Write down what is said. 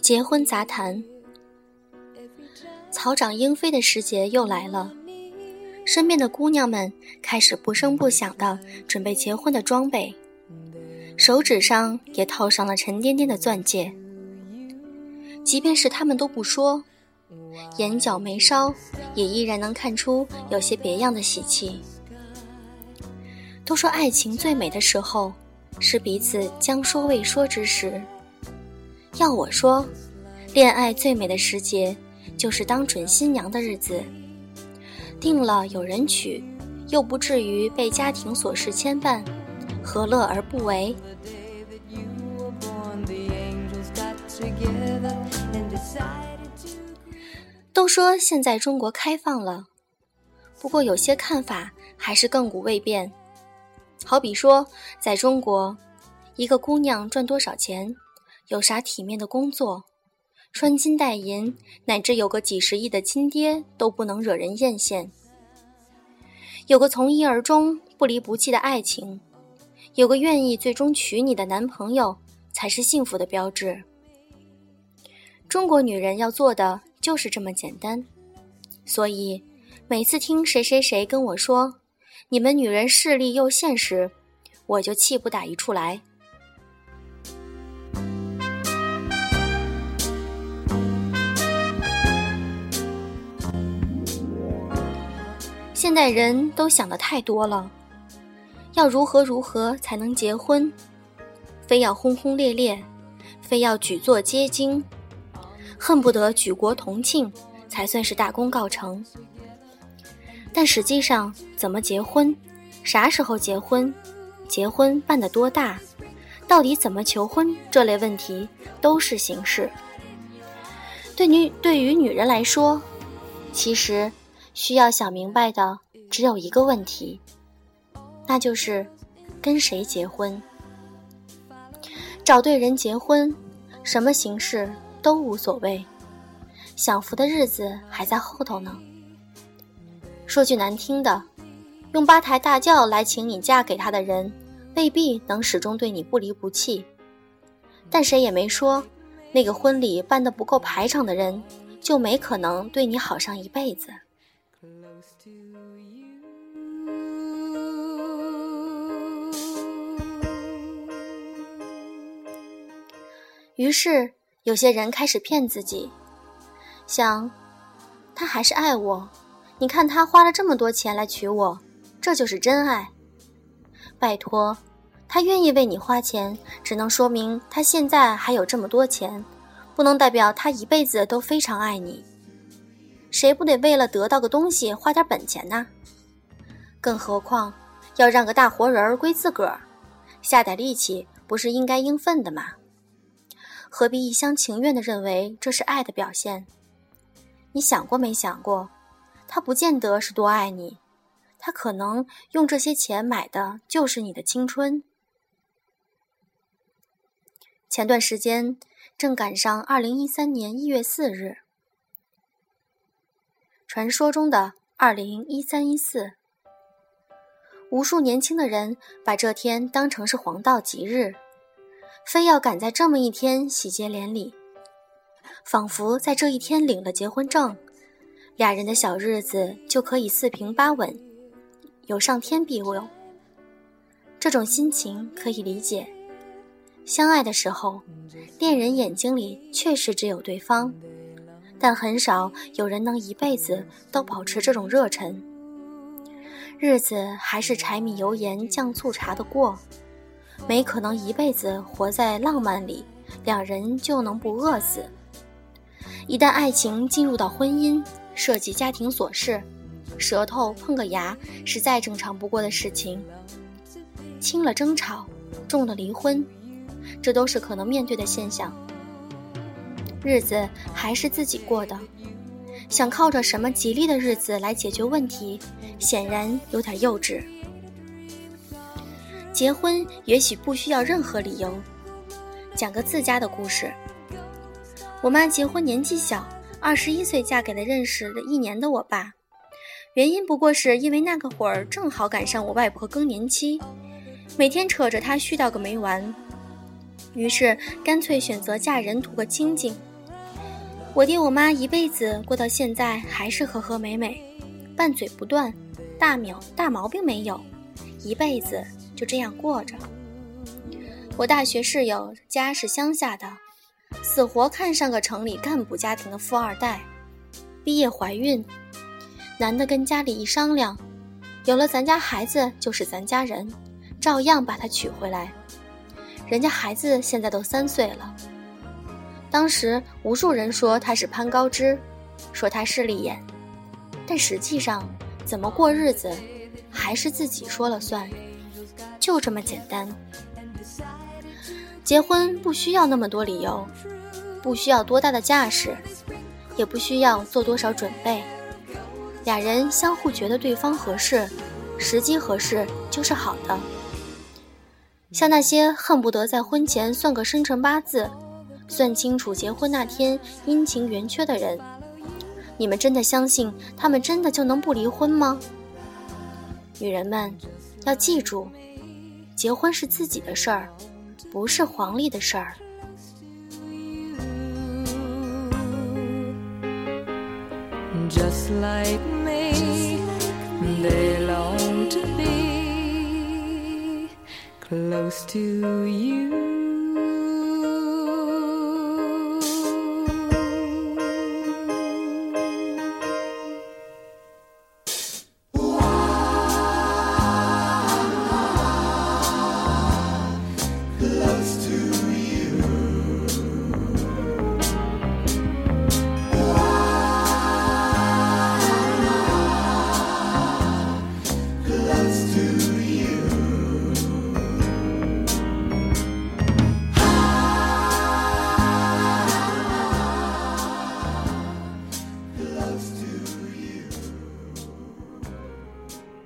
结婚杂谈，草长莺飞的时节又来了。身边的姑娘们开始不声不响的准备结婚的装备，手指上也套上了沉甸甸的钻戒。即便是她们都不说，眼角眉梢也依然能看出有些别样的喜气。都说爱情最美的时候，是彼此将说未说之时。要我说，恋爱最美的时节，就是当准新娘的日子。定了有人娶，又不至于被家庭琐事牵绊，何乐而不为？都说现在中国开放了，不过有些看法还是亘古未变。好比说，在中国，一个姑娘赚多少钱？有啥体面的工作，穿金戴银，乃至有个几十亿的亲爹都不能惹人艳羡。有个从一而终、不离不弃的爱情，有个愿意最终娶你的男朋友，才是幸福的标志。中国女人要做的就是这么简单，所以每次听谁谁谁跟我说“你们女人势利又现实”，我就气不打一处来。现代人都想的太多了，要如何如何才能结婚？非要轰轰烈烈，非要举座皆惊，恨不得举国同庆才算是大功告成。但实际上，怎么结婚？啥时候结婚？结婚办得多大？到底怎么求婚？这类问题都是形式。对女对于女人来说，其实。需要想明白的只有一个问题，那就是跟谁结婚。找对人结婚，什么形式都无所谓，享福的日子还在后头呢。说句难听的，用八抬大轿来请你嫁给他的人，未必能始终对你不离不弃。但谁也没说，那个婚礼办得不够排场的人，就没可能对你好上一辈子。To you 于是，有些人开始骗自己，想他还是爱我。你看他花了这么多钱来娶我，这就是真爱。拜托，他愿意为你花钱，只能说明他现在还有这么多钱，不能代表他一辈子都非常爱你。谁不得为了得到个东西花点本钱呢？更何况要让个大活人归自个儿，下点力气不是应该应分的吗？何必一厢情愿地认为这是爱的表现？你想过没想过，他不见得是多爱你，他可能用这些钱买的就是你的青春。前段时间正赶上二零一三年一月四日，传说中的二零一三一四，无数年轻的人把这天当成是黄道吉日。非要赶在这么一天喜结连理，仿佛在这一天领了结婚证，俩人的小日子就可以四平八稳，有上天庇佑。这种心情可以理解。相爱的时候，恋人眼睛里确实只有对方，但很少有人能一辈子都保持这种热忱。日子还是柴米油盐酱醋茶的过。没可能一辈子活在浪漫里，两人就能不饿死。一旦爱情进入到婚姻，涉及家庭琐事，舌头碰个牙是再正常不过的事情。轻了争吵，重了离婚，这都是可能面对的现象。日子还是自己过的，想靠着什么吉利的日子来解决问题，显然有点幼稚。结婚也许不需要任何理由。讲个自家的故事。我妈结婚年纪小，二十一岁嫁给了认识了一年的我爸，原因不过是因为那个会儿正好赶上我外婆更年期，每天扯着她絮叨个没完，于是干脆选择嫁人图个清静。我爹我妈一辈子过到现在还是和和美美，拌嘴不断，大苗大毛病没有，一辈子就这样过着。我大学室友家是乡下的，死活看上个城里干部家庭的富二代，毕业怀孕，男的跟家里一商量，有了咱家孩子就是咱家人，照样把他娶回来。人家孩子现在都三岁了。当时无数人说他是攀高枝，说他势利眼，但实际上怎么过日子，还是自己说了算，就这么简单。结婚不需要那么多理由，不需要多大的架势，也不需要做多少准备，俩人相互觉得对方合适，时机合适就是好的。像那些恨不得在婚前算个生辰八字。算清楚结婚那天阴晴圆缺的人，你们真的相信他们真的就能不离婚吗？女人们要记住，结婚是自己的事儿，不是黄历的事儿。Just like me, they long to be close to you.